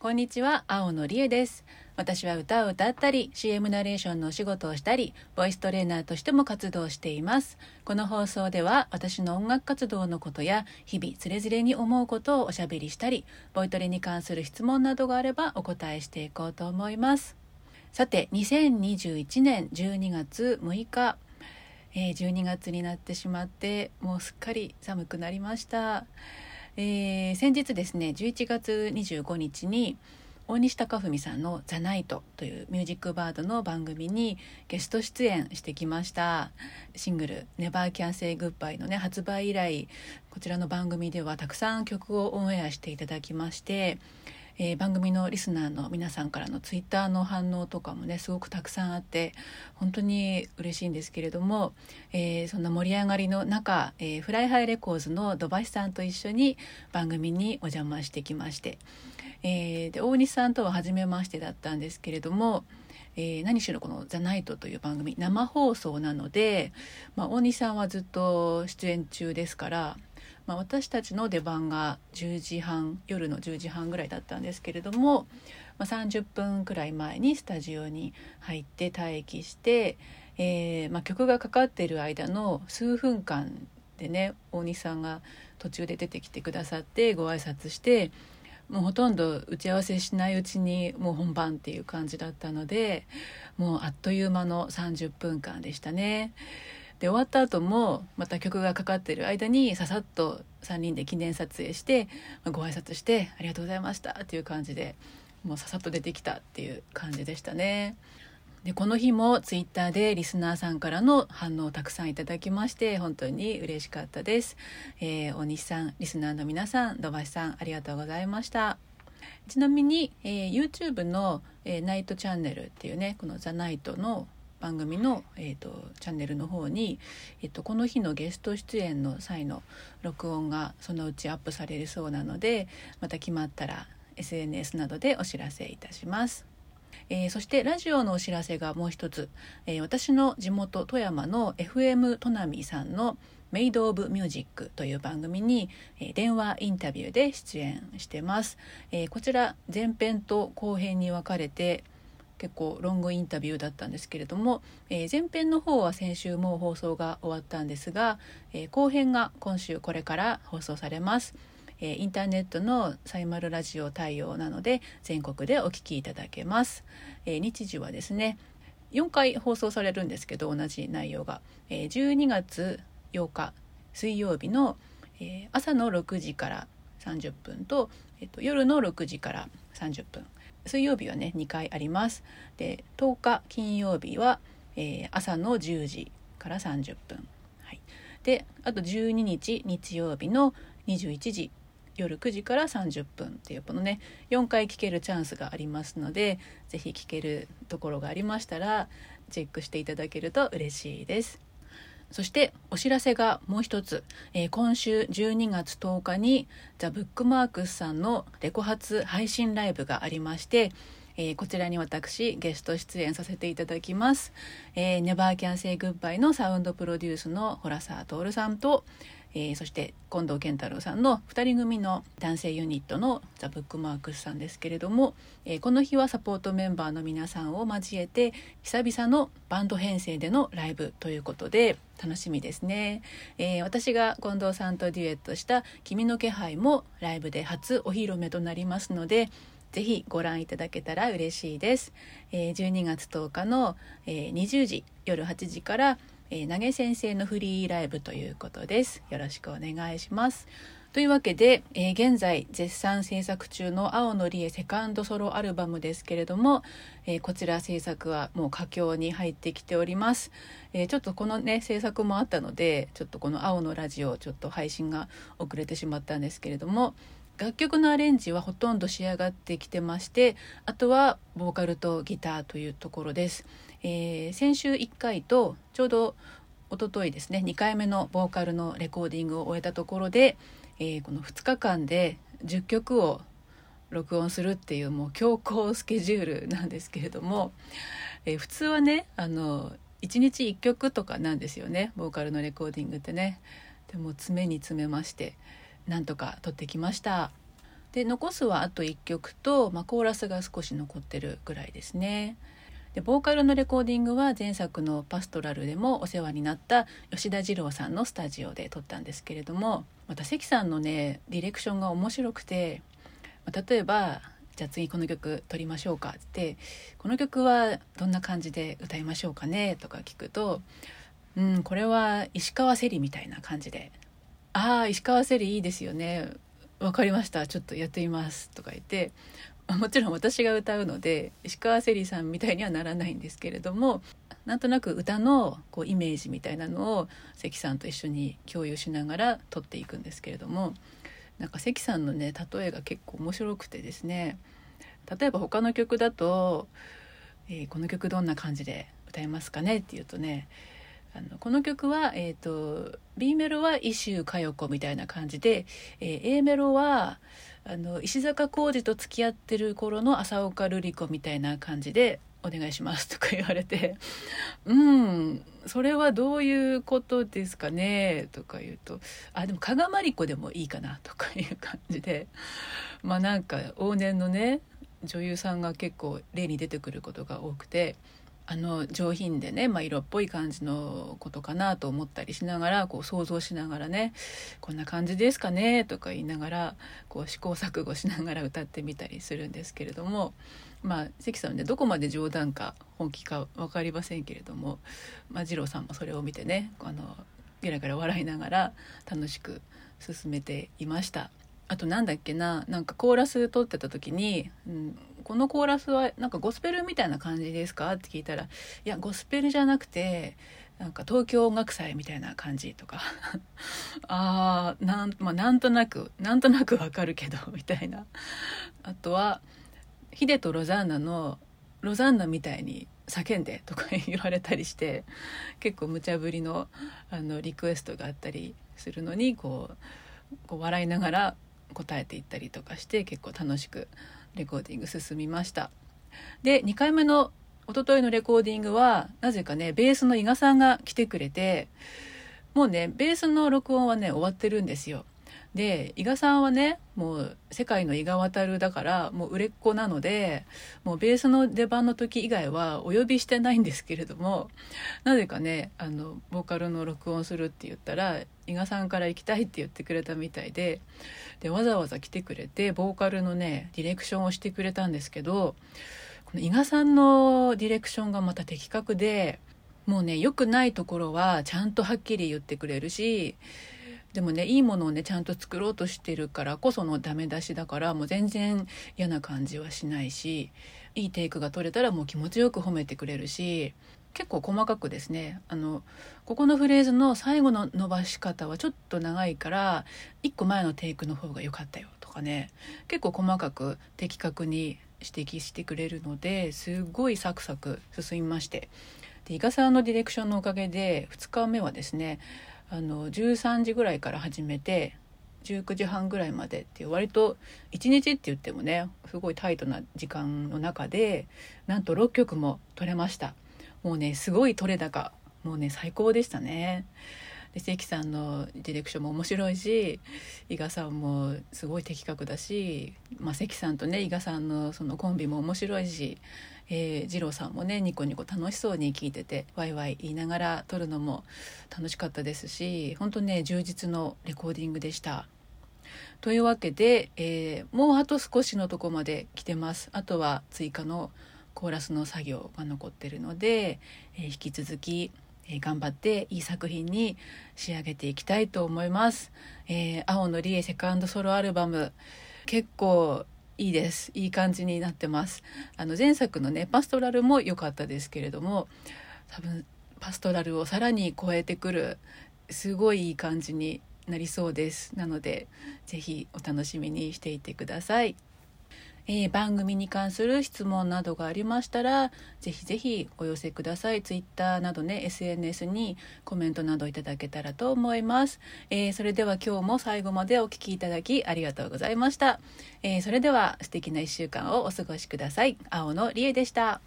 こんにちは、青野理恵です。私は歌を歌ったり、CM ナレーションのお仕事をしたり、ボイストレーナーとしても活動しています。この放送では、私の音楽活動のことや、日々つれづれに思うことをおしゃべりしたり、ボイトレに関する質問などがあればお答えしていこうと思います。さて、2021年12月6日、えー12月になってしまって、もうすっかり寒くなりました。えー先日ですね11月25日に大西貴文さんの「ザ・ナイト」というミュージックバードの番組にゲスト出演してきました。シングル「ネバーキャンセイグッバイのね発売以来こちらの番組ではたくさん曲をオンエアしていただきましてえー番組のリスナーの皆さんからのツイッターの反応とかもねすごくたくさんあって本当に嬉しいんですけれども、えーそんな盛り上がりの中、えー FLY HIGH RECORDS の土橋さんと一緒に番組にお邪魔してきまして、えーで大西さんとは初めましてだったんですけれども、えー何しろこの「ザ・ナイト」という番組生放送なので、まあ、大西さんはずっと出演中ですから。まあ、私たちの出番が10時半夜の10時半ぐらいだったんですけれども、まあ、30分くらい前にスタジオに入って待機して、えーまあ、曲がかかっている間の数分間でね大西さんが途中で出てきてくださってご挨拶してもうほとんど打ち合わせしないうちにもう本番っていう感じだったのでもうあっという間の30分間でしたね。で終わった後もまた曲がかかってる間にささっと3人で記念撮影してまあご挨拶して「ありがとうございました」っていう感じでもうささっと出てきたっていう感じでしたね。でこの日もツイッターでリスナーさんからの反応をたくさんいただきまして本当に嬉しかったです。えー大西さんリスナーの皆さん土橋さんありがとうございました。ちなみに、えー YouTube の、えーナイトチャンネルっていうねこの「ザ・ナイト」の番組の、えー、とチャンネルの方に、えっとこの日のゲスト出演の際の録音がそのうちアップされるそうなのでまた決まったら SNS などでお知らせいたします。えーそしてラジオのお知らせがもう一つ、えー私の地元富山の FM トナミさんの「メイド・オブ・ミュージック」という番組に、えー電話インタビューで出演してます。えこちら前編と後編に分かれて結構ロングインタビューだったんですけれども、えー前編の方は先週もう放送が終わったんですが、えー後編が今週これから放送されます。えーインターネットのサイマルラジオ対応なので全国でお聞きいただけます。えー日時はですね4回放送されるんですけど同じ内容が、えー12月8日水曜日の、えー朝の6時から30分と、えっと夜の6時から30分水曜日はね2回あります。で10日金曜日は、えー朝の10時から30分、はい、であと12日日曜日の21時夜9時から30分。っていうこのね4回聞けるチャンスがありますので是非聞けるところがありましたらチェックしていただけると嬉しいです。そしてお知らせがもう一つ、えー今週12月10日にザ・ブックマークスさんのレコ発配信ライブがありまして、えーこちらに私ゲスト出演させていただきます。えー、ネバーキャンセイグッバイのサウンドプロデュースのホラサートールさんと、えーそして近藤健太郎さんの2人組の男性ユニットのザ・ブックマークスさんですけれども、えーこの日はサポートメンバーの皆さんを交えて久々のバンド編成でのライブということで楽しみですね、えー私が近藤さんとデュエットした「君の気配」もライブで初お披露目となりますのでぜひご覧いただけたら嬉しいです。えー12月10日の、えー20時夜8時から、えー投げ先生のフリーライブということです。よろしくお願いします。というわけで、えー現在絶賛制作中の青のりえセカンドソロアルバムですけれども、えーこちら制作はもう佳境に入ってきております、えちょっとこのね制作もあったのでちょっとこの青のラジオちょっと配信が遅れてしまったんですけれども楽曲のアレンジはほとんど仕上がってきてましてあとはボーカルとギターというところです、えー先週1回とちょうど一昨日ですね2回目のボーカルのレコーディングを終えたところで、えーこの2日間で10曲を録音するっていうもう強行スケジュールなんですけれども、えー普通はねあの1日1曲とかなんですよねボーカルのレコーディングってねでも詰めに詰めましてなんとか撮ってきましたで残すはあと1曲と、まあ、コーラスが少し残ってるぐらいですね。でボーカルのレコーディングは前作の「パストラル」でもお世話になった吉田二郎さんのスタジオで撮ったんですけれどもまた関さんのねディレクションが面白くて、まあ、例えば「じゃあ次この曲撮りましょうか」って「この曲はどんな感じで歌いましょうかね」とか聞くと「うんこれは石川せりみたいな感じで「ああ石川せりいいですよね分かりましたちょっとやってみます」とか言って もちろん私が歌うので石川せりさんみたいにはならないんですけれどもなんとなく歌のこうイメージみたいなのを関さんと一緒に共有しながら撮っていくんですけれどもなんか関さんのね例えが結構面白くてですね例えば他の曲だと、えー、この曲どんな感じで歌いますかね?」って言うとねあのこの曲は、えーと、B メロは「伊集佳代子」みたいな感じで、えー、A メロはあの石坂浩二と付き合ってる頃の浅岡瑠璃子みたいな感じで「お願いします」とか言われて「うんそれはどういうことですかね?」とか言うと「あでも加賀まりこでもいいかな」とかいう感じでまあなんか往年のね女優さんが結構例に出てくることが多くて。あの上品でね、まあ、色っぽい感じのことかなと思ったりしながらこう想像しながらねこんな感じですかねとか言いながらこう試行錯誤しながら 歌ってみたりするんですけれどもまあ関さんねどこまで冗談か本気か分かりませんけれども、まあ、二郎さんもそれを見てねあのゲラゲラ笑いながら楽しく進めていました。あとなんだっけななんかコーラス撮ってた時に、うん、このコーラスはなんかゴスペルみたいな感じですか?」って聞いたら「いやゴスペルじゃなくてなんか東京音楽祭みたいな感じ」とか あーなん,、まあ、なんとなくなんとなくわかるけどみたいなあとはヒデとロザンナの「ロザンナみたいに叫んで」とか言われたりして結構無茶ぶりのあのリクエストがあったりするのにこうこう笑いながら答えていったりとかして結構楽しくレコーディング進みました。で2回目のおとといのレコーディングはなぜかねベースの伊賀さんが来てくれてもうねベースの録音はね終わってるんですよ。で伊賀さんはねもう世界の伊賀渡だからもう売れっ子なのでもうベースの出番の時以外はお呼びしてないんですけれどもなぜかねあのボーカルの録音するって言ったら伊賀さんから行きたいって言ってくれたみたいででわざわざ来てくれてボーカルのねディレクションをしてくれたんですけどこの伊賀さんのディレクションがまた的確でもうね良くないところはちゃんとはっきり言ってくれるしでもねいいものをねちゃんと作ろうとしてるからこそのダメ出しだからもう全然嫌な感じはしないしいいテイクが取れたらもう気持ちよく褒めてくれるし結構細かくですねあのここのフレーズの最後の伸ばし方はちょっと長いから1個前のテイクの方が良かったよとかね結構細かく的確に指摘してくれるのですごいサクサク進みまして。で伊賀さんのディレクションのおかげで2日目はですねあの13時ぐらいから始めて19時半ぐらいまでっていう割と1日って言ってもねすごいタイトな時間の中でなんと6曲も撮れました。もうねすごい撮れ高もうね最高でしたね。で関さんのディレクションも面白いし伊賀さんもすごい的確だし、まあ、関さんとね伊賀さんのそのコンビも面白いしえー、二郎さんもねニコニコ楽しそうに聞いててワイワイ言いながら撮るのも楽しかったですし本当ね充実のレコーディングでした。というわけで、えー、もうあと少しのとこまで来てますあとは追加のコーラスの作業が残ってるので、えー、引き続き、えー、頑張っていい作品に仕上げていきたいと思います。え青のりえセカンドソロアルバム結構いいですいい感じになってますあの前作のねパストラルも良かったですけれども多分パストラルをさらに超えてくるすごいいい感じになりそうですなので是非お楽しみにしていてください。えー、番組に関する質問などがありましたらぜひぜひお寄せください。Twitter などね SNS にコメントなどいただけたらと思います、えー、それでは今日も最後までお聴きいただきありがとうございました、えー、それでは素敵な1週間をお過ごしください。青野理恵でした。